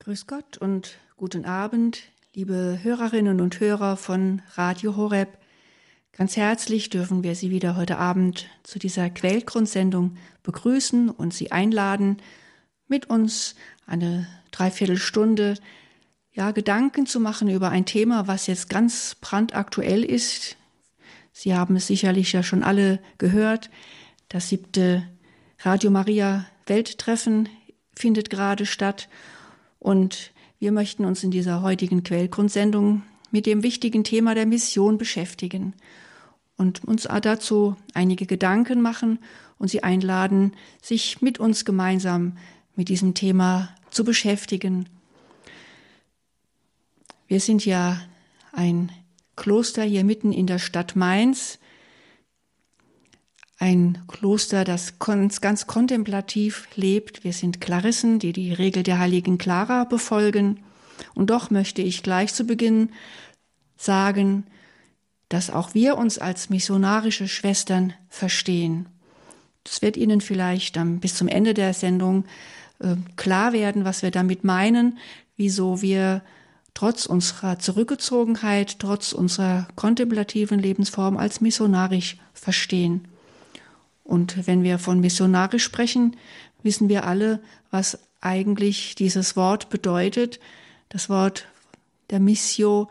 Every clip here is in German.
Grüß Gott und guten Abend, liebe Hörerinnen und Hörer von Radio Horeb. Ganz herzlich dürfen wir Sie wieder heute Abend zu dieser Quellgrundsendung begrüßen und Sie einladen, mit uns eine Dreiviertelstunde ja, Gedanken zu machen über ein Thema, was jetzt ganz brandaktuell ist. Sie haben es sicherlich ja schon alle gehört. Das siebte Radio Maria Welttreffen findet gerade statt und wir möchten uns in dieser heutigen Quellgrundsendung mit dem wichtigen Thema der Mission beschäftigen und uns dazu einige Gedanken machen und Sie einladen, sich mit uns gemeinsam mit diesem Thema zu beschäftigen. Wir sind ja ein Kloster hier mitten in der Stadt Mainz ein Kloster, das ganz kontemplativ lebt. Wir sind Klarissen, die die Regel der heiligen Clara befolgen. Und doch möchte ich gleich zu Beginn sagen, dass auch wir uns als missionarische Schwestern verstehen. Das wird Ihnen vielleicht dann bis zum Ende der Sendung äh, klar werden, was wir damit meinen, wieso wir trotz unserer Zurückgezogenheit, trotz unserer kontemplativen Lebensform als missionarisch verstehen. Und wenn wir von missionarisch sprechen, wissen wir alle, was eigentlich dieses Wort bedeutet. Das Wort der Missio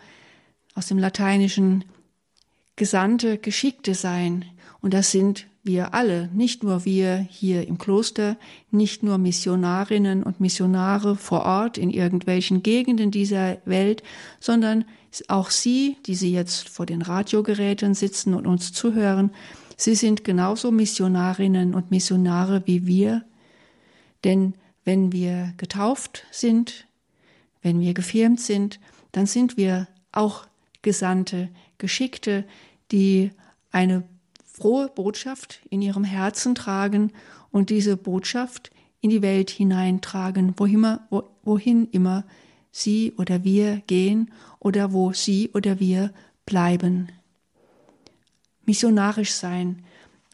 aus dem Lateinischen Gesandte, Geschickte sein. Und das sind wir alle, nicht nur wir hier im Kloster, nicht nur Missionarinnen und Missionare vor Ort in irgendwelchen Gegenden dieser Welt, sondern auch Sie, die Sie jetzt vor den Radiogeräten sitzen und uns zuhören, Sie sind genauso Missionarinnen und Missionare wie wir, denn wenn wir getauft sind, wenn wir gefirmt sind, dann sind wir auch Gesandte, Geschickte, die eine frohe Botschaft in ihrem Herzen tragen und diese Botschaft in die Welt hineintragen, wohin immer, wohin immer sie oder wir gehen oder wo sie oder wir bleiben missionarisch sein,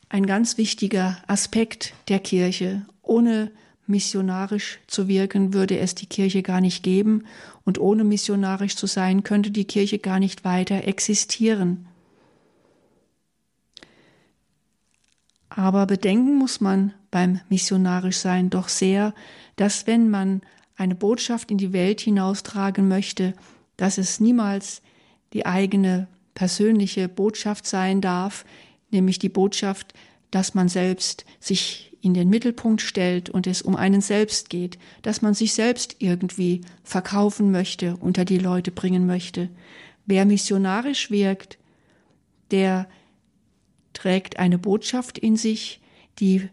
ein ganz wichtiger Aspekt der Kirche. Ohne missionarisch zu wirken, würde es die Kirche gar nicht geben, und ohne missionarisch zu sein, könnte die Kirche gar nicht weiter existieren. Aber bedenken muss man beim missionarisch sein doch sehr, dass wenn man eine Botschaft in die Welt hinaustragen möchte, dass es niemals die eigene persönliche Botschaft sein darf, nämlich die Botschaft, dass man selbst sich in den Mittelpunkt stellt und es um einen selbst geht, dass man sich selbst irgendwie verkaufen möchte, unter die Leute bringen möchte. Wer missionarisch wirkt, der trägt eine Botschaft in sich, die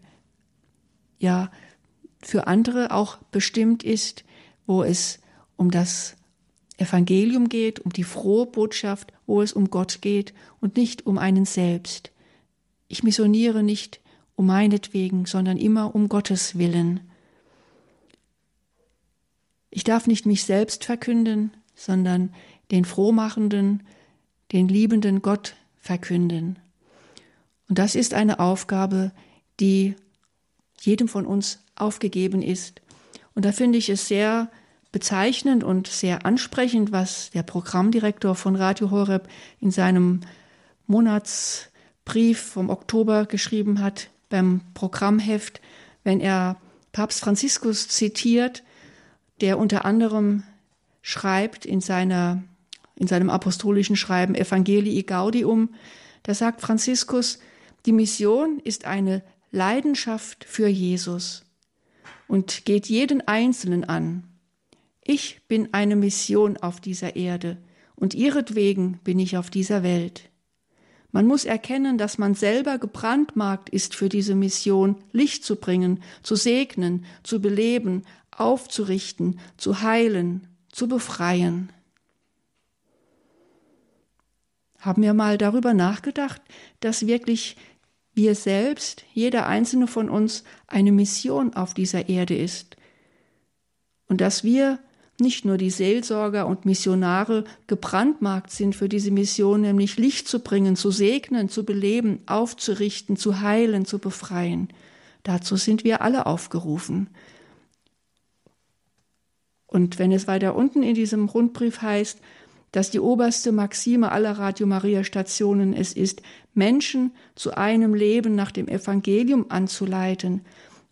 ja für andere auch bestimmt ist, wo es um das Evangelium geht, um die frohe Botschaft, wo es um Gott geht und nicht um einen selbst. Ich missioniere nicht um meinetwegen, sondern immer um Gottes Willen. Ich darf nicht mich selbst verkünden, sondern den frohmachenden, den liebenden Gott verkünden. Und das ist eine Aufgabe, die jedem von uns aufgegeben ist. Und da finde ich es sehr bezeichnend und sehr ansprechend, was der Programmdirektor von Radio Horeb in seinem Monatsbrief vom Oktober geschrieben hat beim Programmheft, wenn er Papst Franziskus zitiert, der unter anderem schreibt in seiner in seinem apostolischen Schreiben Evangelii Gaudium, da sagt Franziskus, die Mission ist eine Leidenschaft für Jesus und geht jeden Einzelnen an. Ich bin eine Mission auf dieser Erde und ihretwegen bin ich auf dieser Welt. Man muss erkennen, dass man selber gebrandmarkt ist für diese Mission, Licht zu bringen, zu segnen, zu beleben, aufzurichten, zu heilen, zu befreien. Haben wir mal darüber nachgedacht, dass wirklich wir selbst, jeder einzelne von uns, eine Mission auf dieser Erde ist und dass wir nicht nur die Seelsorger und Missionare gebrandmarkt sind für diese Mission, nämlich Licht zu bringen, zu segnen, zu beleben, aufzurichten, zu heilen, zu befreien. Dazu sind wir alle aufgerufen. Und wenn es weiter unten in diesem Rundbrief heißt, dass die oberste Maxime aller Radio Maria Stationen es ist, Menschen zu einem Leben nach dem Evangelium anzuleiten,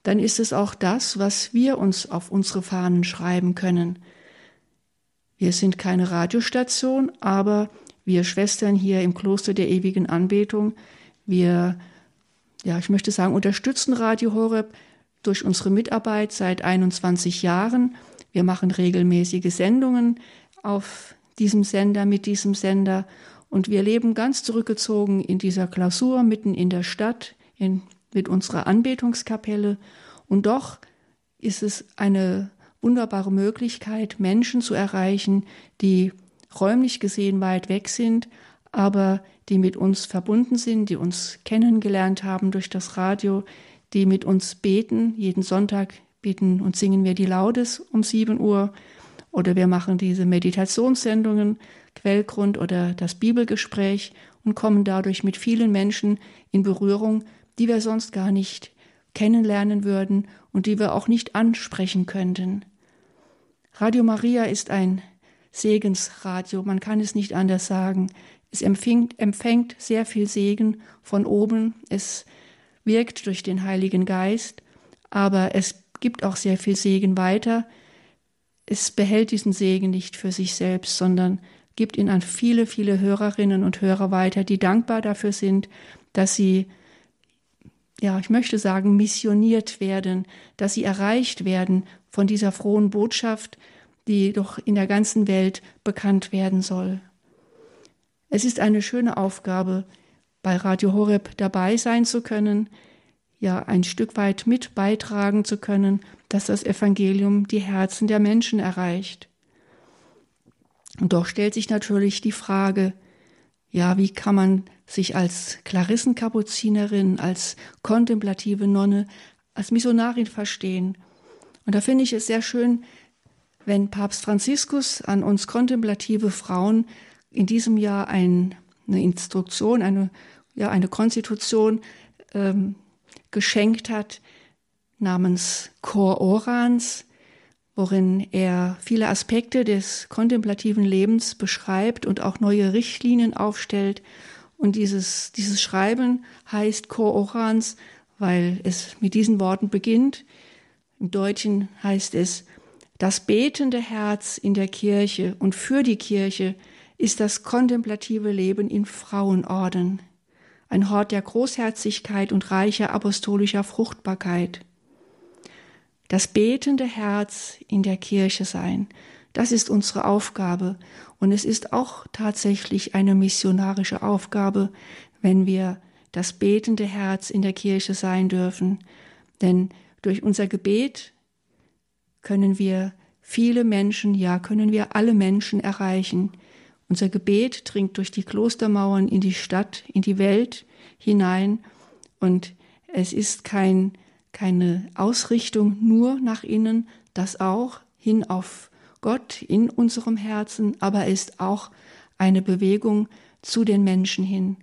dann ist es auch das, was wir uns auf unsere Fahnen schreiben können. Wir sind keine Radiostation, aber wir Schwestern hier im Kloster der ewigen Anbetung, wir, ja, ich möchte sagen, unterstützen Radio Horeb durch unsere Mitarbeit seit 21 Jahren. Wir machen regelmäßige Sendungen auf diesem Sender, mit diesem Sender. Und wir leben ganz zurückgezogen in dieser Klausur mitten in der Stadt, in, mit unserer Anbetungskapelle. Und doch ist es eine wunderbare Möglichkeit, Menschen zu erreichen, die räumlich gesehen weit weg sind, aber die mit uns verbunden sind, die uns kennengelernt haben durch das Radio, die mit uns beten. Jeden Sonntag beten und singen wir die Laudes um 7 Uhr oder wir machen diese Meditationssendungen, Quellgrund oder das Bibelgespräch und kommen dadurch mit vielen Menschen in Berührung, die wir sonst gar nicht kennenlernen würden und die wir auch nicht ansprechen könnten. Radio Maria ist ein Segensradio, man kann es nicht anders sagen. Es empfängt, empfängt sehr viel Segen von oben, es wirkt durch den Heiligen Geist, aber es gibt auch sehr viel Segen weiter, es behält diesen Segen nicht für sich selbst, sondern gibt ihn an viele, viele Hörerinnen und Hörer weiter, die dankbar dafür sind, dass sie, ja, ich möchte sagen, missioniert werden, dass sie erreicht werden von dieser frohen Botschaft, die doch in der ganzen Welt bekannt werden soll. Es ist eine schöne Aufgabe, bei Radio Horeb dabei sein zu können, ja ein Stück weit mit beitragen zu können, dass das Evangelium die Herzen der Menschen erreicht. Und doch stellt sich natürlich die Frage, ja, wie kann man sich als Klarissenkapuzinerin, als kontemplative Nonne, als Missionarin verstehen? Und da finde ich es sehr schön, wenn Papst Franziskus an uns kontemplative Frauen in diesem Jahr ein, eine Instruktion, eine, ja, eine Konstitution ähm, geschenkt hat namens Chor Orans, worin er viele Aspekte des kontemplativen Lebens beschreibt und auch neue Richtlinien aufstellt. Und dieses, dieses Schreiben heißt Chor Orans, weil es mit diesen Worten beginnt. Im Deutschen heißt es, das betende Herz in der Kirche und für die Kirche ist das kontemplative Leben in Frauenorden ein Hort der Großherzigkeit und reicher apostolischer Fruchtbarkeit. Das betende Herz in der Kirche sein, das ist unsere Aufgabe. Und es ist auch tatsächlich eine missionarische Aufgabe, wenn wir das betende Herz in der Kirche sein dürfen, denn durch unser Gebet können wir viele Menschen, ja, können wir alle Menschen erreichen, unser Gebet dringt durch die Klostermauern in die Stadt, in die Welt hinein. Und es ist kein, keine Ausrichtung nur nach innen, das auch hin auf Gott in unserem Herzen, aber ist auch eine Bewegung zu den Menschen hin.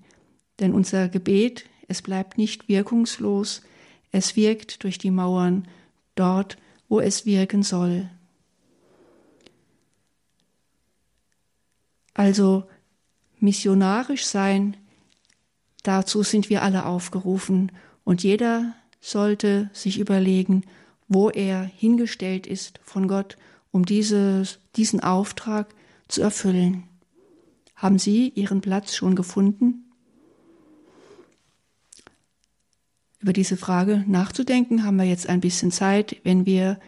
Denn unser Gebet, es bleibt nicht wirkungslos, es wirkt durch die Mauern dort, wo es wirken soll. Also missionarisch sein, dazu sind wir alle aufgerufen und jeder sollte sich überlegen, wo er hingestellt ist von Gott, um dieses, diesen Auftrag zu erfüllen. Haben Sie Ihren Platz schon gefunden? Über diese Frage nachzudenken haben wir jetzt ein bisschen Zeit, wenn wir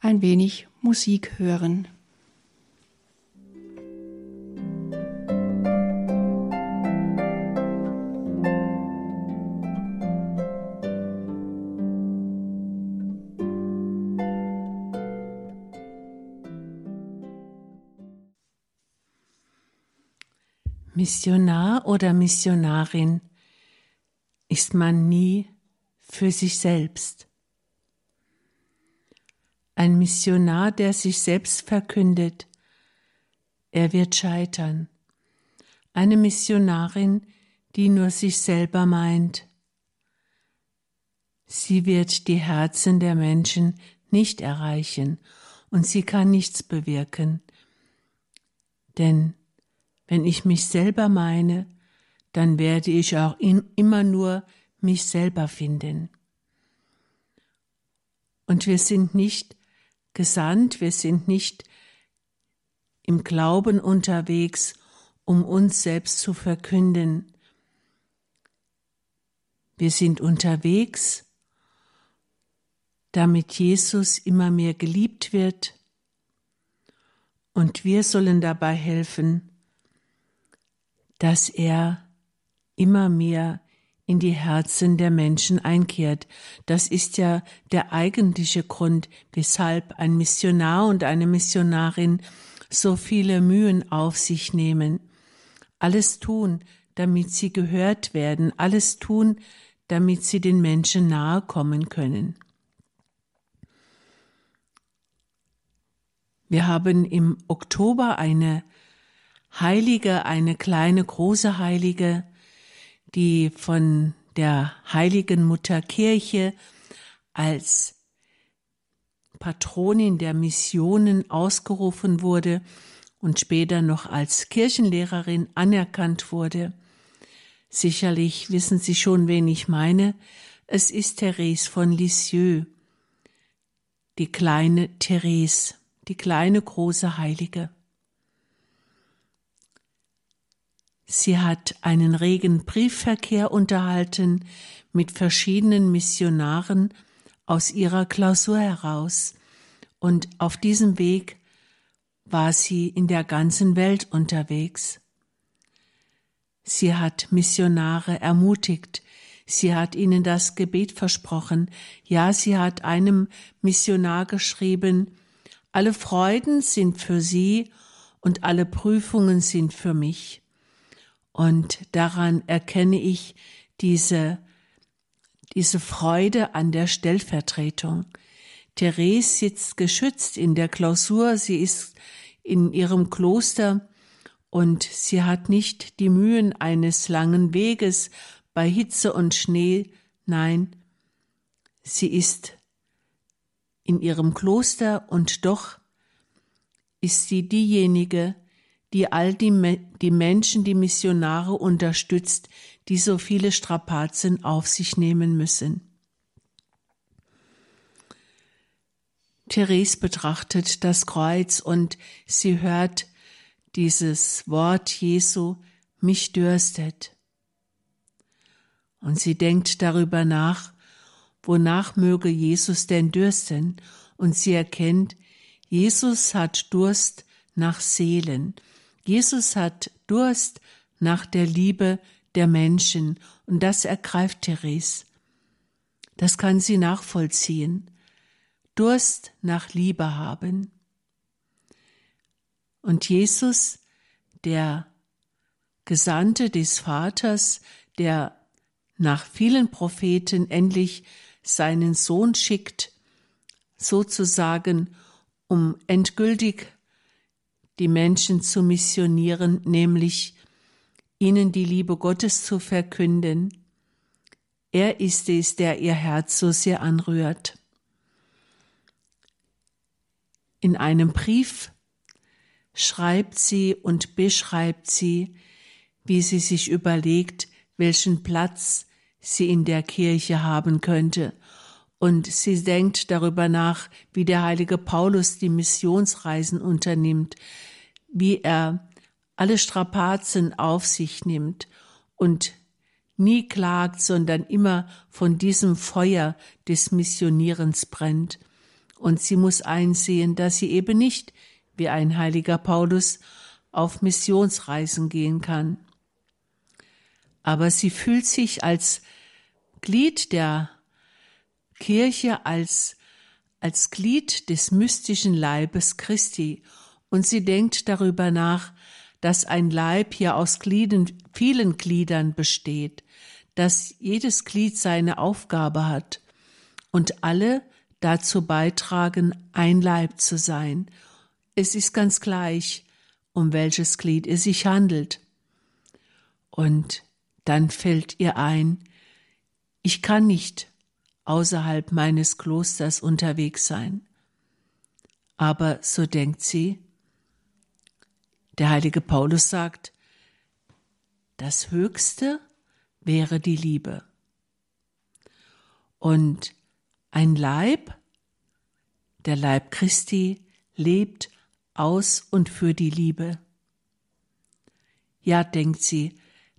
ein wenig Musik hören. Missionar oder Missionarin ist man nie für sich selbst. Ein Missionar, der sich selbst verkündet, er wird scheitern. Eine Missionarin, die nur sich selber meint, sie wird die Herzen der Menschen nicht erreichen und sie kann nichts bewirken. Denn wenn ich mich selber meine, dann werde ich auch immer nur mich selber finden. Und wir sind nicht gesandt, wir sind nicht im Glauben unterwegs, um uns selbst zu verkünden. Wir sind unterwegs, damit Jesus immer mehr geliebt wird, und wir sollen dabei helfen, dass er immer mehr in die Herzen der Menschen einkehrt. Das ist ja der eigentliche Grund, weshalb ein Missionar und eine Missionarin so viele Mühen auf sich nehmen. Alles tun, damit sie gehört werden, alles tun, damit sie den Menschen nahe kommen können. Wir haben im Oktober eine Heilige, eine kleine große Heilige, die von der Heiligen Mutter Kirche als Patronin der Missionen ausgerufen wurde und später noch als Kirchenlehrerin anerkannt wurde. Sicherlich wissen Sie schon, wen ich meine. Es ist Therese von Lisieux, die kleine Therese, die kleine große Heilige. Sie hat einen regen Briefverkehr unterhalten mit verschiedenen Missionaren aus ihrer Klausur heraus, und auf diesem Weg war sie in der ganzen Welt unterwegs. Sie hat Missionare ermutigt, sie hat ihnen das Gebet versprochen, ja, sie hat einem Missionar geschrieben, alle Freuden sind für sie und alle Prüfungen sind für mich. Und daran erkenne ich diese, diese Freude an der Stellvertretung. Therese sitzt geschützt in der Klausur, sie ist in ihrem Kloster und sie hat nicht die Mühen eines langen Weges bei Hitze und Schnee, nein, sie ist in ihrem Kloster und doch ist sie diejenige, die all die, die Menschen, die Missionare unterstützt, die so viele Strapazen auf sich nehmen müssen. Therese betrachtet das Kreuz und sie hört dieses Wort Jesu, mich dürstet. Und sie denkt darüber nach, wonach möge Jesus denn dürsten, und sie erkennt, Jesus hat Durst nach Seelen, Jesus hat Durst nach der Liebe der Menschen und das ergreift Therese. Das kann sie nachvollziehen. Durst nach Liebe haben. Und Jesus, der Gesandte des Vaters, der nach vielen Propheten endlich seinen Sohn schickt, sozusagen, um endgültig die Menschen zu missionieren, nämlich ihnen die Liebe Gottes zu verkünden. Er ist es, der ihr Herz so sehr anrührt. In einem Brief schreibt sie und beschreibt sie, wie sie sich überlegt, welchen Platz sie in der Kirche haben könnte und sie denkt darüber nach, wie der heilige Paulus die Missionsreisen unternimmt, wie er alle Strapazen auf sich nimmt und nie klagt, sondern immer von diesem Feuer des Missionierens brennt. Und sie muss einsehen, dass sie eben nicht wie ein heiliger Paulus auf Missionsreisen gehen kann. Aber sie fühlt sich als Glied der Kirche als, als Glied des mystischen Leibes Christi und sie denkt darüber nach, dass ein Leib hier aus Glieden, vielen Gliedern besteht, dass jedes Glied seine Aufgabe hat und alle dazu beitragen, ein Leib zu sein. Es ist ganz gleich, um welches Glied es sich handelt. Und dann fällt ihr ein, ich kann nicht außerhalb meines Klosters unterwegs sein. Aber so denkt sie. Der heilige Paulus sagt, das Höchste wäre die Liebe. Und ein Leib, der Leib Christi, lebt aus und für die Liebe. Ja, denkt sie,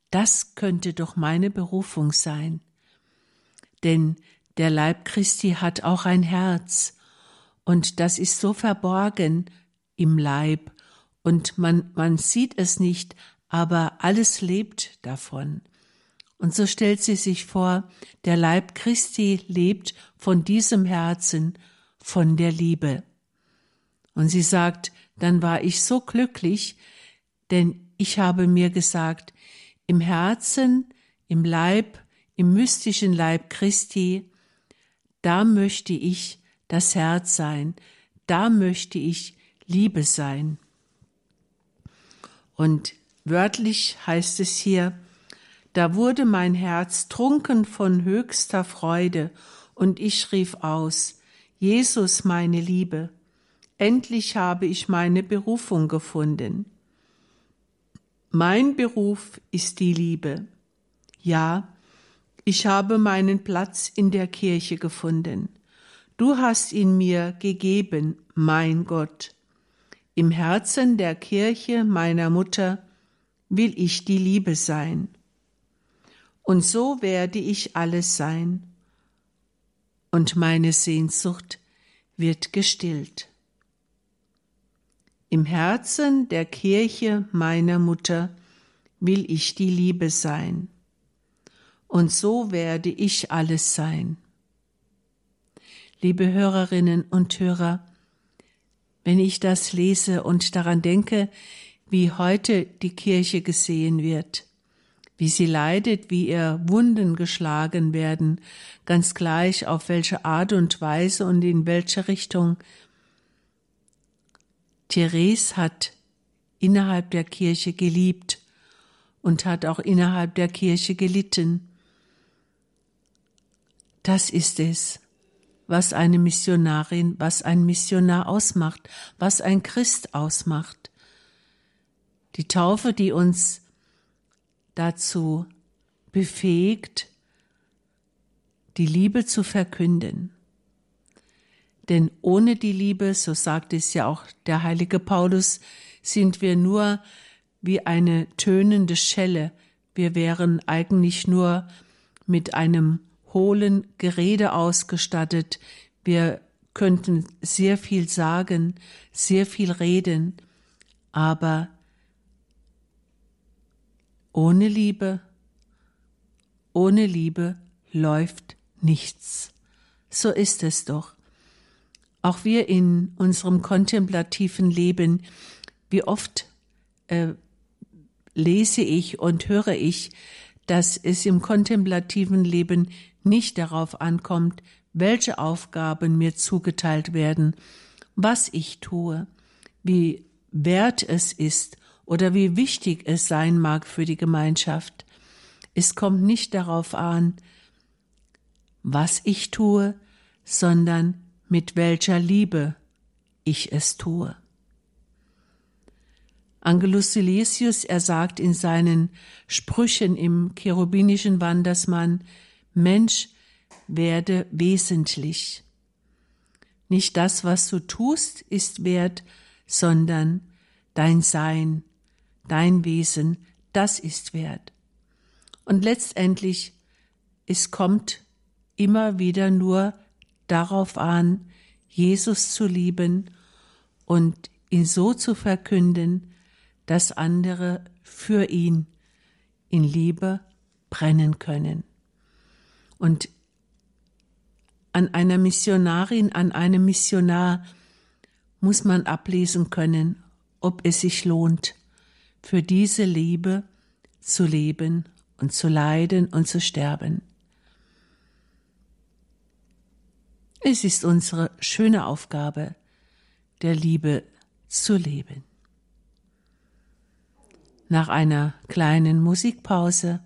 das könnte doch meine Berufung sein. Denn der Leib Christi hat auch ein Herz, und das ist so verborgen im Leib, und man, man sieht es nicht, aber alles lebt davon. Und so stellt sie sich vor, der Leib Christi lebt von diesem Herzen, von der Liebe. Und sie sagt, dann war ich so glücklich, denn ich habe mir gesagt, im Herzen, im Leib, im mystischen Leib Christi, da möchte ich das Herz sein, da möchte ich Liebe sein. Und wörtlich heißt es hier, da wurde mein Herz trunken von höchster Freude, und ich rief aus, Jesus meine Liebe, endlich habe ich meine Berufung gefunden. Mein Beruf ist die Liebe. Ja, ich habe meinen Platz in der Kirche gefunden. Du hast ihn mir gegeben, mein Gott. Im Herzen der Kirche meiner Mutter will ich die Liebe sein. Und so werde ich alles sein. Und meine Sehnsucht wird gestillt. Im Herzen der Kirche meiner Mutter will ich die Liebe sein. Und so werde ich alles sein. Liebe Hörerinnen und Hörer, wenn ich das lese und daran denke, wie heute die Kirche gesehen wird, wie sie leidet, wie ihr Wunden geschlagen werden, ganz gleich auf welche Art und Weise und in welche Richtung, Therese hat innerhalb der Kirche geliebt und hat auch innerhalb der Kirche gelitten. Das ist es, was eine Missionarin, was ein Missionar ausmacht, was ein Christ ausmacht. Die Taufe, die uns dazu befähigt, die Liebe zu verkünden. Denn ohne die Liebe, so sagt es ja auch der heilige Paulus, sind wir nur wie eine tönende Schelle. Wir wären eigentlich nur mit einem hohlen Gerede ausgestattet. Wir könnten sehr viel sagen, sehr viel reden, aber ohne Liebe, ohne Liebe läuft nichts. So ist es doch. Auch wir in unserem kontemplativen Leben, wie oft äh, lese ich und höre ich, dass es im kontemplativen Leben nicht darauf ankommt, welche Aufgaben mir zugeteilt werden, was ich tue, wie wert es ist oder wie wichtig es sein mag für die Gemeinschaft. Es kommt nicht darauf an, was ich tue, sondern mit welcher Liebe ich es tue. Angelus Silesius, er sagt in seinen Sprüchen im cherubinischen Wandersmann, Mensch, werde wesentlich. Nicht das, was du tust, ist wert, sondern dein Sein, dein Wesen, das ist wert. Und letztendlich, es kommt immer wieder nur darauf an, Jesus zu lieben und ihn so zu verkünden, dass andere für ihn in Liebe brennen können. Und an einer Missionarin, an einem Missionar muss man ablesen können, ob es sich lohnt, für diese Liebe zu leben und zu leiden und zu sterben. Es ist unsere schöne Aufgabe, der Liebe zu leben. Nach einer kleinen Musikpause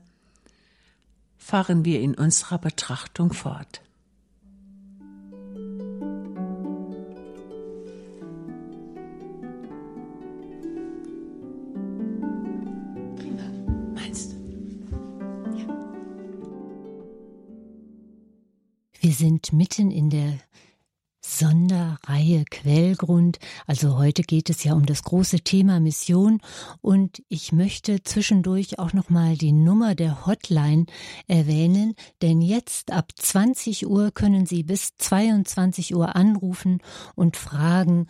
fahren wir in unserer Betrachtung fort. Wir sind mitten in der Sonderreihe Quellgrund. Also heute geht es ja um das große Thema Mission und ich möchte zwischendurch auch noch mal die Nummer der Hotline erwähnen, denn jetzt ab 20 Uhr können Sie bis 22 Uhr anrufen und fragen,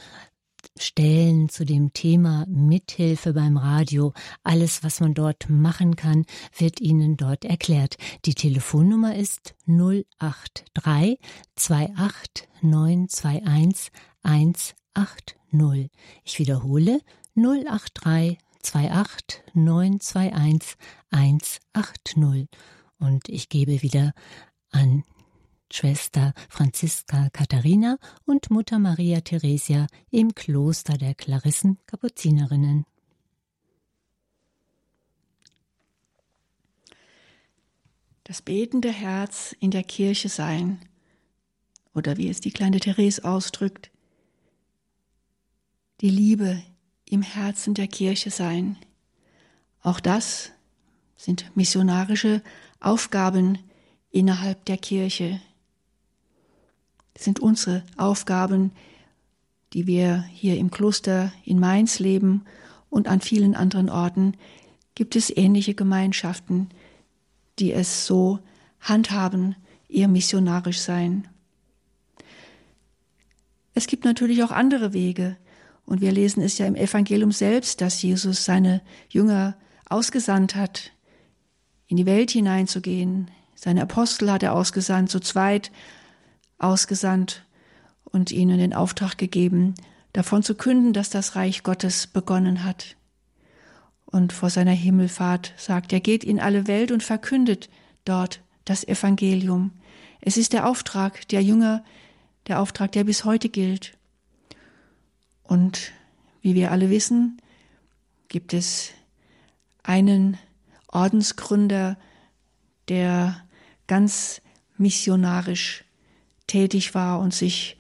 stellen zu dem Thema Mithilfe beim Radio. Alles, was man dort machen kann, wird Ihnen dort erklärt. Die Telefonnummer ist 083 28 921 180. Ich wiederhole 083 28 921 180. Und ich gebe wieder an Schwester Franziska Katharina und Mutter Maria Theresia im Kloster der Klarissen Kapuzinerinnen. Das betende Herz in der Kirche sein, oder wie es die kleine Therese ausdrückt, die Liebe im Herzen der Kirche sein. Auch das sind missionarische Aufgaben innerhalb der Kirche sind unsere Aufgaben, die wir hier im Kloster in Mainz leben und an vielen anderen Orten gibt es ähnliche Gemeinschaften, die es so handhaben, ihr missionarisch sein. Es gibt natürlich auch andere Wege, und wir lesen es ja im Evangelium selbst, dass Jesus seine Jünger ausgesandt hat, in die Welt hineinzugehen. Seine Apostel hat er ausgesandt, zu zweit ausgesandt und ihnen den Auftrag gegeben, davon zu künden, dass das Reich Gottes begonnen hat. Und vor seiner Himmelfahrt sagt er, geht in alle Welt und verkündet dort das Evangelium. Es ist der Auftrag der Jünger, der Auftrag, der bis heute gilt. Und wie wir alle wissen, gibt es einen Ordensgründer, der ganz missionarisch tätig war und sich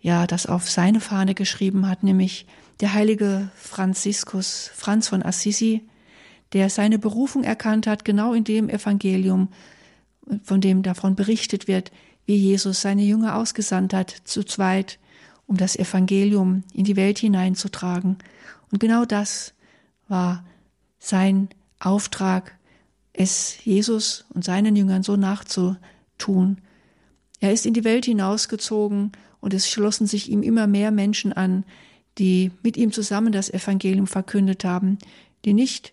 ja das auf seine Fahne geschrieben hat, nämlich der heilige Franziskus Franz von Assisi, der seine Berufung erkannt hat, genau in dem Evangelium, von dem davon berichtet wird, wie Jesus seine Jünger ausgesandt hat, zu zweit, um das Evangelium in die Welt hineinzutragen. Und genau das war sein Auftrag, es Jesus und seinen Jüngern so nachzutun, er ist in die Welt hinausgezogen und es schlossen sich ihm immer mehr Menschen an, die mit ihm zusammen das Evangelium verkündet haben, die nicht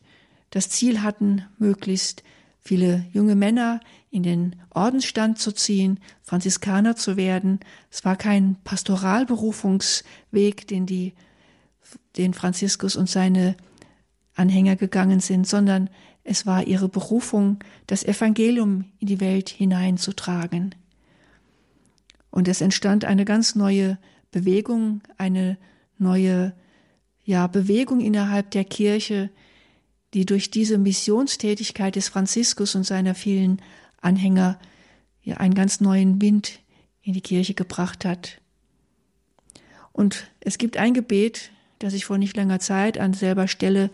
das Ziel hatten, möglichst viele junge Männer in den Ordensstand zu ziehen, Franziskaner zu werden. Es war kein Pastoralberufungsweg, den die, den Franziskus und seine Anhänger gegangen sind, sondern es war ihre Berufung, das Evangelium in die Welt hineinzutragen. Und es entstand eine ganz neue Bewegung, eine neue ja, Bewegung innerhalb der Kirche, die durch diese Missionstätigkeit des Franziskus und seiner vielen Anhänger ja, einen ganz neuen Wind in die Kirche gebracht hat. Und es gibt ein Gebet, das ich vor nicht langer Zeit an selber Stelle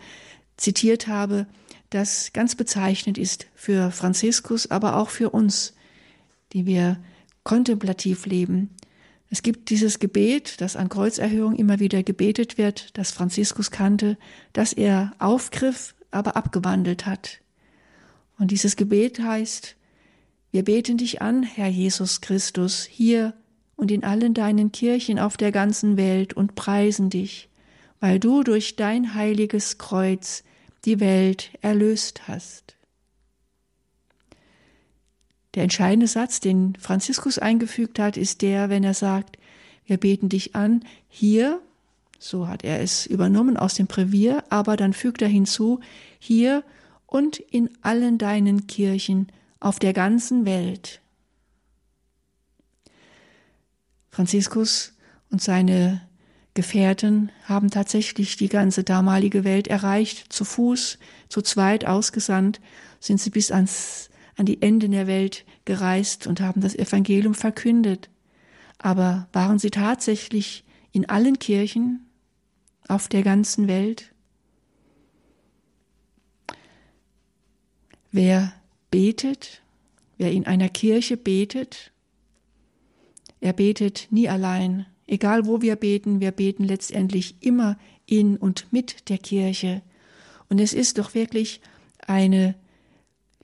zitiert habe, das ganz bezeichnend ist für Franziskus, aber auch für uns, die wir kontemplativ leben. Es gibt dieses Gebet, das an Kreuzerhöhung immer wieder gebetet wird, das Franziskus kannte, das er aufgriff, aber abgewandelt hat. Und dieses Gebet heißt, wir beten dich an, Herr Jesus Christus, hier und in allen deinen Kirchen auf der ganzen Welt und preisen dich, weil du durch dein heiliges Kreuz die Welt erlöst hast. Der entscheidende Satz, den Franziskus eingefügt hat, ist der, wenn er sagt, wir beten dich an, hier, so hat er es übernommen aus dem Brevier, aber dann fügt er hinzu, hier und in allen deinen Kirchen auf der ganzen Welt. Franziskus und seine Gefährten haben tatsächlich die ganze damalige Welt erreicht, zu Fuß, zu zweit ausgesandt, sind sie bis ans an die Enden der Welt gereist und haben das Evangelium verkündet. Aber waren sie tatsächlich in allen Kirchen auf der ganzen Welt? Wer betet, wer in einer Kirche betet, er betet nie allein. Egal wo wir beten, wir beten letztendlich immer in und mit der Kirche. Und es ist doch wirklich eine,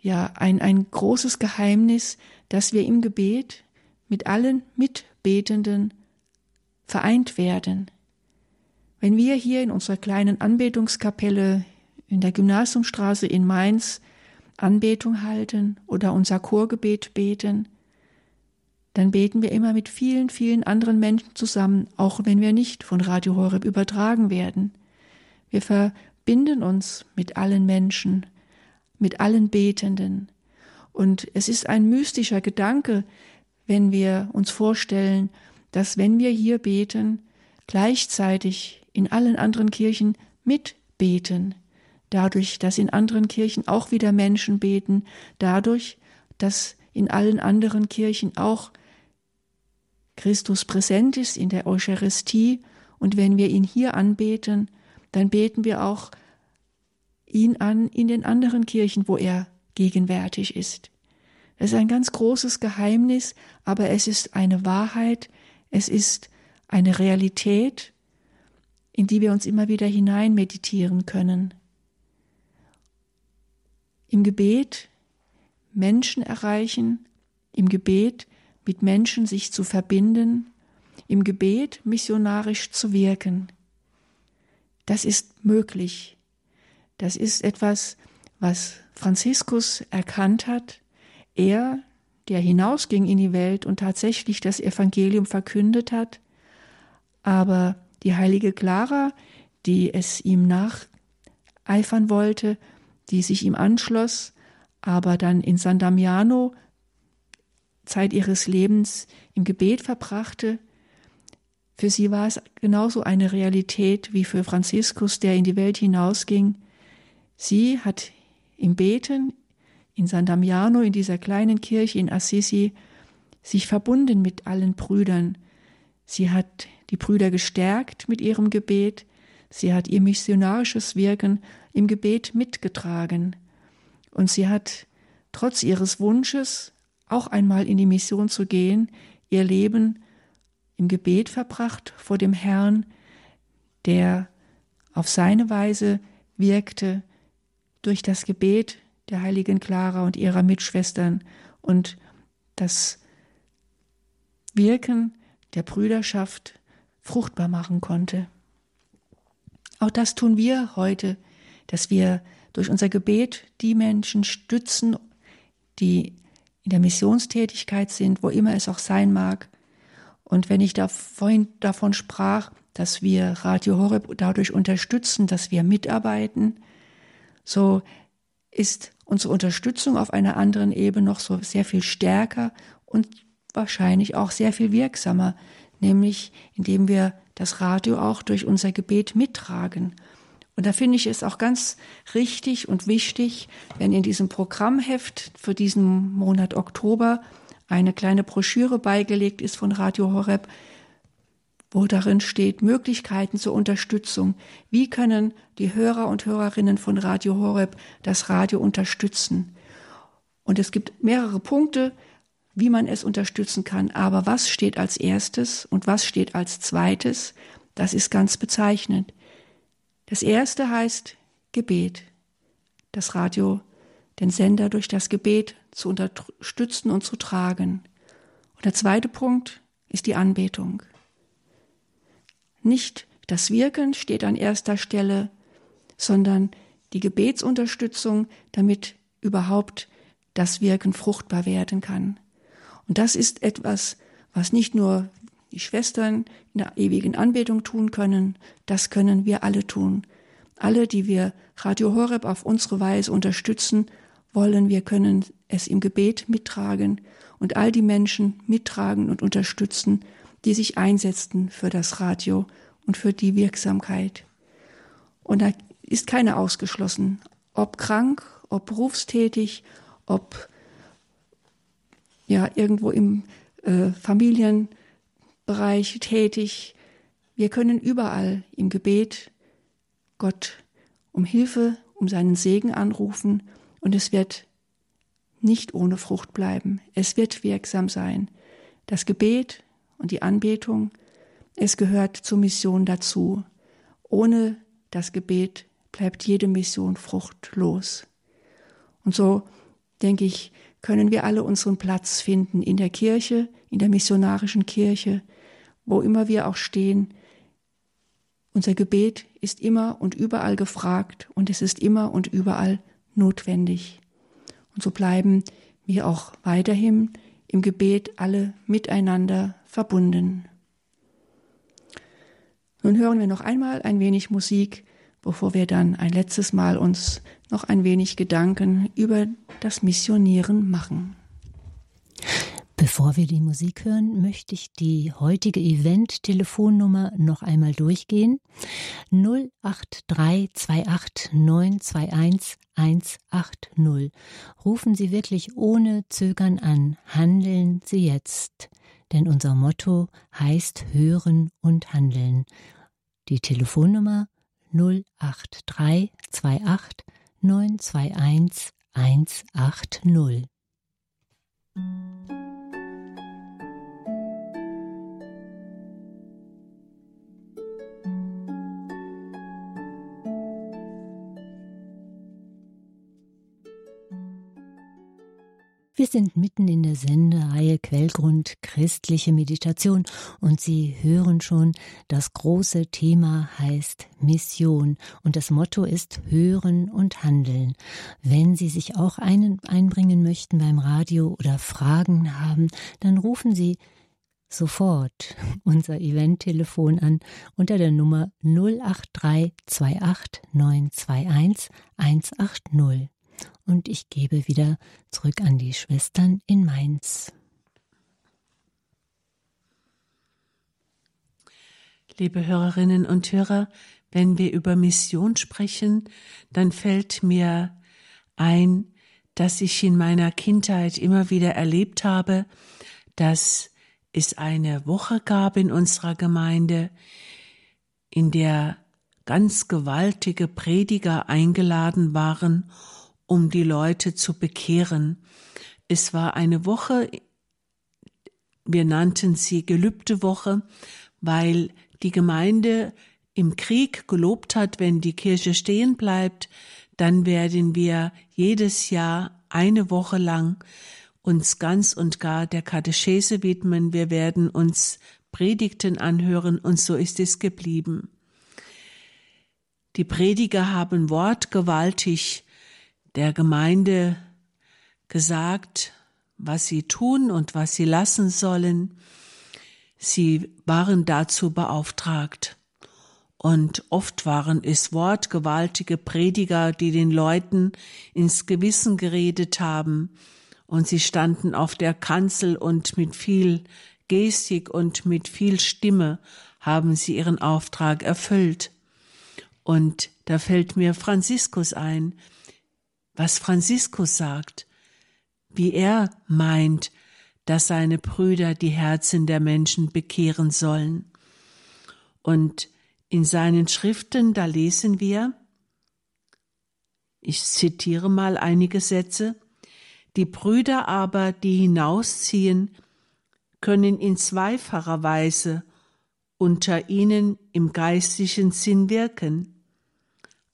ja, ein, ein großes Geheimnis, dass wir im Gebet mit allen Mitbetenden vereint werden. Wenn wir hier in unserer kleinen Anbetungskapelle in der Gymnasiumstraße in Mainz Anbetung halten oder unser Chorgebet beten, dann beten wir immer mit vielen, vielen anderen Menschen zusammen, auch wenn wir nicht von Radio Horeb übertragen werden. Wir verbinden uns mit allen Menschen, mit allen Betenden. Und es ist ein mystischer Gedanke, wenn wir uns vorstellen, dass wenn wir hier beten, gleichzeitig in allen anderen Kirchen mitbeten, dadurch, dass in anderen Kirchen auch wieder Menschen beten, dadurch, dass in allen anderen Kirchen auch Christus präsent ist in der Eucharistie und wenn wir ihn hier anbeten, dann beten wir auch ihn an in den anderen Kirchen, wo er gegenwärtig ist. Es ist ein ganz großes Geheimnis, aber es ist eine Wahrheit, es ist eine Realität, in die wir uns immer wieder hinein meditieren können. Im Gebet Menschen erreichen, im Gebet mit Menschen sich zu verbinden, im Gebet missionarisch zu wirken. Das ist möglich. Das ist etwas, was Franziskus erkannt hat. Er, der hinausging in die Welt und tatsächlich das Evangelium verkündet hat, aber die heilige Clara, die es ihm nacheifern wollte, die sich ihm anschloss, aber dann in San Damiano Zeit ihres Lebens im Gebet verbrachte. Für sie war es genauso eine Realität wie für Franziskus, der in die Welt hinausging. Sie hat im Beten in San Damiano, in dieser kleinen Kirche in Assisi, sich verbunden mit allen Brüdern. Sie hat die Brüder gestärkt mit ihrem Gebet, sie hat ihr missionarisches Wirken im Gebet mitgetragen. Und sie hat trotz ihres Wunsches, auch einmal in die Mission zu gehen, ihr Leben im Gebet verbracht vor dem Herrn, der auf seine Weise wirkte durch das Gebet der heiligen Clara und ihrer Mitschwestern und das Wirken der Brüderschaft fruchtbar machen konnte. Auch das tun wir heute, dass wir durch unser Gebet die Menschen stützen, die in der Missionstätigkeit sind, wo immer es auch sein mag. Und wenn ich da vorhin davon sprach, dass wir Radio Horeb dadurch unterstützen, dass wir mitarbeiten, so ist unsere Unterstützung auf einer anderen Ebene noch so sehr viel stärker und wahrscheinlich auch sehr viel wirksamer, nämlich indem wir das Radio auch durch unser Gebet mittragen. Und da finde ich es auch ganz richtig und wichtig, wenn in diesem Programmheft für diesen Monat Oktober eine kleine Broschüre beigelegt ist von Radio Horeb, wo darin steht Möglichkeiten zur Unterstützung. Wie können die Hörer und Hörerinnen von Radio Horeb das Radio unterstützen? Und es gibt mehrere Punkte, wie man es unterstützen kann. Aber was steht als erstes und was steht als zweites, das ist ganz bezeichnend. Das erste heißt Gebet. Das Radio, den Sender durch das Gebet zu unterstützen und zu tragen. Und der zweite Punkt ist die Anbetung. Nicht das Wirken steht an erster Stelle, sondern die Gebetsunterstützung, damit überhaupt das Wirken fruchtbar werden kann. Und das ist etwas, was nicht nur die Schwestern in der ewigen Anbetung tun können, das können wir alle tun. Alle, die wir Radio Horeb auf unsere Weise unterstützen wollen, wir können es im Gebet mittragen und all die Menschen mittragen und unterstützen, die sich einsetzten für das Radio und für die Wirksamkeit. Und da ist keiner ausgeschlossen, ob krank, ob berufstätig, ob ja irgendwo im äh, Familienbereich tätig. Wir können überall im Gebet Gott um Hilfe, um seinen Segen anrufen und es wird nicht ohne Frucht bleiben. Es wird wirksam sein. Das Gebet und die Anbetung, es gehört zur Mission dazu. Ohne das Gebet bleibt jede Mission fruchtlos. Und so, denke ich, können wir alle unseren Platz finden in der Kirche, in der missionarischen Kirche, wo immer wir auch stehen. Unser Gebet ist immer und überall gefragt und es ist immer und überall notwendig. Und so bleiben wir auch weiterhin im Gebet alle miteinander verbunden. Nun hören wir noch einmal ein wenig Musik, bevor wir dann ein letztes Mal uns noch ein wenig Gedanken über das Missionieren machen. Bevor wir die Musik hören, möchte ich die heutige Event-Telefonnummer noch einmal durchgehen. 08328921180. Rufen Sie wirklich ohne Zögern an. Handeln Sie jetzt. Denn unser Motto heißt Hören und Handeln. Die Telefonnummer 08328 Wir sind mitten in der Sendereihe Quellgrund christliche Meditation und Sie hören schon, das große Thema heißt Mission und das Motto ist Hören und Handeln. Wenn Sie sich auch einen einbringen möchten beim Radio oder Fragen haben, dann rufen Sie sofort unser Eventtelefon an unter der Nummer 083 28 921 180 und ich gebe wieder zurück an die Schwestern in Mainz. Liebe Hörerinnen und Hörer, wenn wir über Mission sprechen, dann fällt mir ein, dass ich in meiner Kindheit immer wieder erlebt habe, dass es eine Woche gab in unserer Gemeinde, in der ganz gewaltige Prediger eingeladen waren, um die Leute zu bekehren. Es war eine Woche, wir nannten sie Gelübdewoche, weil die Gemeinde im Krieg gelobt hat, wenn die Kirche stehen bleibt, dann werden wir jedes Jahr eine Woche lang uns ganz und gar der Katechese widmen, wir werden uns Predigten anhören und so ist es geblieben. Die Prediger haben wortgewaltig der Gemeinde gesagt, was sie tun und was sie lassen sollen. Sie waren dazu beauftragt. Und oft waren es wortgewaltige Prediger, die den Leuten ins Gewissen geredet haben, und sie standen auf der Kanzel und mit viel Gestik und mit viel Stimme haben sie ihren Auftrag erfüllt. Und da fällt mir Franziskus ein, was Franziskus sagt, wie er meint, dass seine Brüder die Herzen der Menschen bekehren sollen. Und in seinen Schriften, da lesen wir, ich zitiere mal einige Sätze, die Brüder aber, die hinausziehen, können in zweifacher Weise unter ihnen im geistlichen Sinn wirken.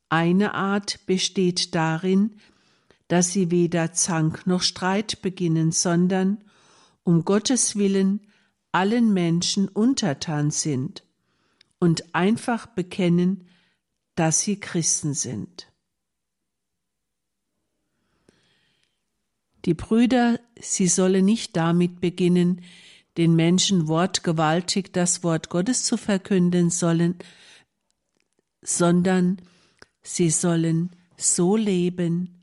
Eine Art besteht darin, dass sie weder Zank noch Streit beginnen, sondern um Gottes willen allen Menschen untertan sind und einfach bekennen, dass sie Christen sind. Die Brüder, sie sollen nicht damit beginnen, den Menschen wortgewaltig das Wort Gottes zu verkünden sollen, sondern sie sollen so leben,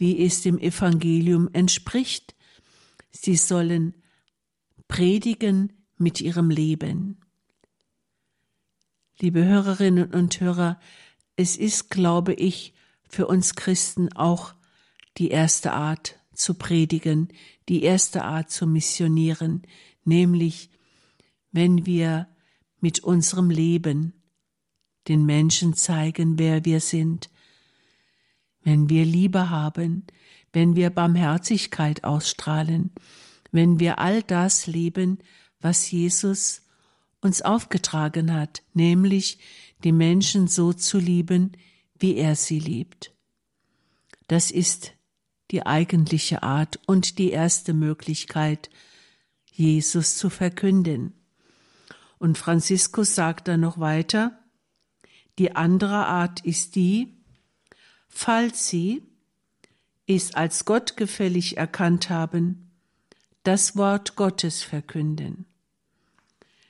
wie es dem Evangelium entspricht. Sie sollen predigen mit ihrem Leben. Liebe Hörerinnen und Hörer, es ist, glaube ich, für uns Christen auch die erste Art zu predigen, die erste Art zu missionieren, nämlich wenn wir mit unserem Leben den Menschen zeigen, wer wir sind, wenn wir Liebe haben, wenn wir Barmherzigkeit ausstrahlen, wenn wir all das leben, was Jesus uns aufgetragen hat, nämlich die Menschen so zu lieben, wie er sie liebt. Das ist die eigentliche Art und die erste Möglichkeit, Jesus zu verkünden. Und Franziskus sagt dann noch weiter, die andere Art ist die, falls sie es als gottgefällig erkannt haben, das Wort Gottes verkünden.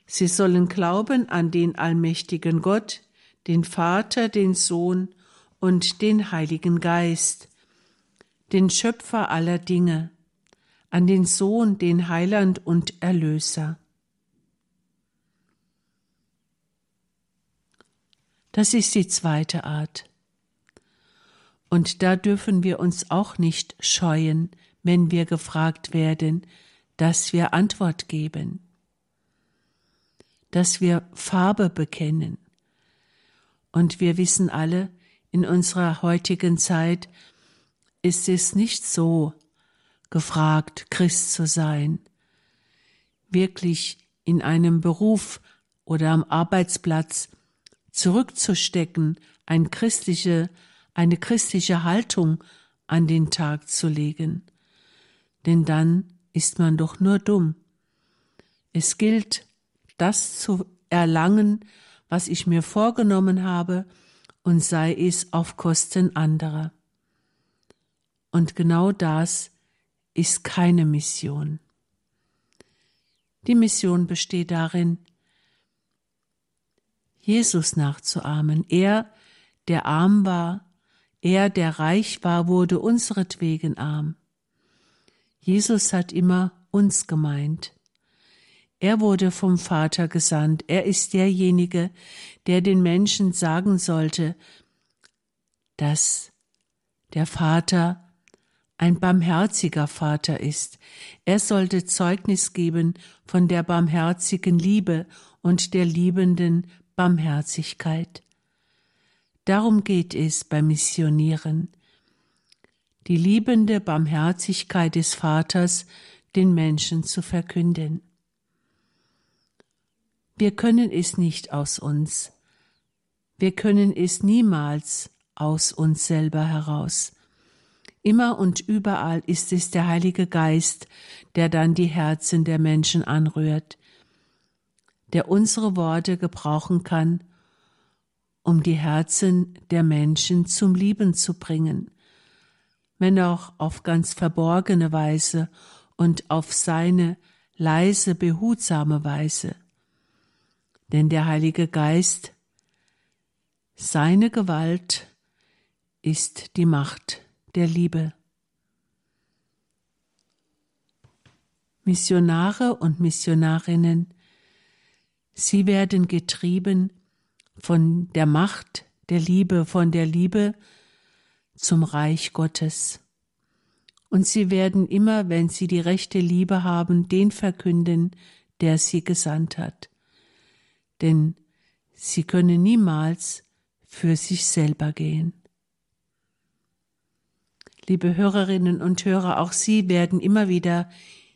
Sie sollen glauben an den allmächtigen Gott, den Vater, den Sohn und den Heiligen Geist, den Schöpfer aller Dinge, an den Sohn, den Heiland und Erlöser. Das ist die zweite Art. Und da dürfen wir uns auch nicht scheuen, wenn wir gefragt werden, dass wir Antwort geben, dass wir Farbe bekennen. Und wir wissen alle, in unserer heutigen Zeit ist es nicht so gefragt, Christ zu sein, wirklich in einem Beruf oder am Arbeitsplatz zurückzustecken, ein christliche, eine christliche Haltung an den Tag zu legen. Denn dann ist man doch nur dumm. Es gilt, das zu erlangen, was ich mir vorgenommen habe, und sei es auf Kosten anderer. Und genau das ist keine Mission. Die Mission besteht darin, Jesus nachzuahmen. Er, der arm war, er, der reich war, wurde unseretwegen arm. Jesus hat immer uns gemeint. Er wurde vom Vater gesandt. Er ist derjenige, der den Menschen sagen sollte, dass der Vater ein barmherziger Vater ist. Er sollte Zeugnis geben von der barmherzigen Liebe und der liebenden Barmherzigkeit. Darum geht es beim Missionieren. Die liebende Barmherzigkeit des Vaters den Menschen zu verkünden. Wir können es nicht aus uns. Wir können es niemals aus uns selber heraus. Immer und überall ist es der Heilige Geist, der dann die Herzen der Menschen anrührt, der unsere Worte gebrauchen kann, um die Herzen der Menschen zum Lieben zu bringen, wenn auch auf ganz verborgene Weise und auf seine leise, behutsame Weise. Denn der Heilige Geist, seine Gewalt ist die Macht der Liebe. Missionare und Missionarinnen, sie werden getrieben von der Macht der Liebe, von der Liebe zum Reich Gottes. Und sie werden immer, wenn sie die rechte Liebe haben, den verkünden, der sie gesandt hat. Denn sie können niemals für sich selber gehen. Liebe Hörerinnen und Hörer, auch Sie werden immer wieder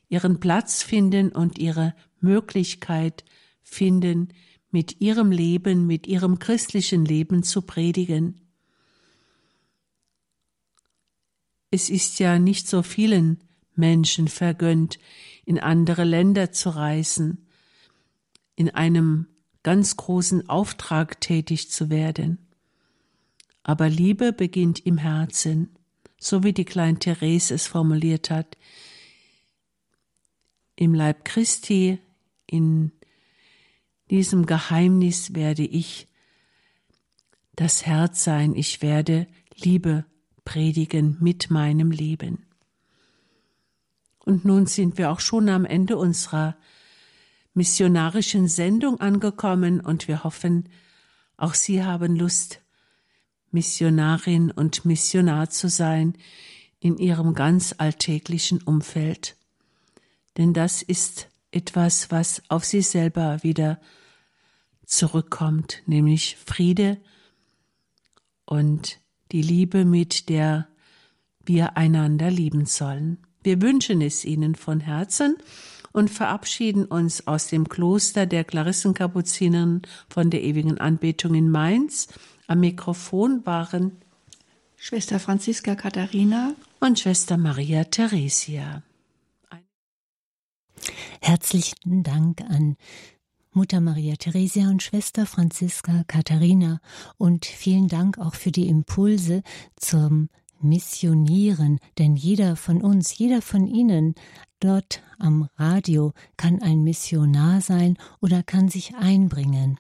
Ihren Platz finden und Ihre Möglichkeit finden, mit Ihrem Leben, mit Ihrem christlichen Leben zu predigen. Es ist ja nicht so vielen Menschen vergönnt, in andere Länder zu reisen, in einem ganz großen Auftrag tätig zu werden. Aber Liebe beginnt im Herzen so wie die kleine Therese es formuliert hat. Im Leib Christi, in diesem Geheimnis werde ich das Herz sein, ich werde Liebe predigen mit meinem Leben. Und nun sind wir auch schon am Ende unserer missionarischen Sendung angekommen und wir hoffen, auch Sie haben Lust, Missionarin und Missionar zu sein in ihrem ganz alltäglichen Umfeld. Denn das ist etwas, was auf sie selber wieder zurückkommt, nämlich Friede und die Liebe, mit der wir einander lieben sollen. Wir wünschen es Ihnen von Herzen und verabschieden uns aus dem Kloster der Klarissenkapuzinern von der ewigen Anbetung in Mainz. Am Mikrofon waren Schwester Franziska Katharina und Schwester Maria Theresia. Herzlichen Dank an Mutter Maria Theresia und Schwester Franziska Katharina und vielen Dank auch für die Impulse zum Missionieren, denn jeder von uns, jeder von Ihnen dort am Radio kann ein Missionar sein oder kann sich einbringen.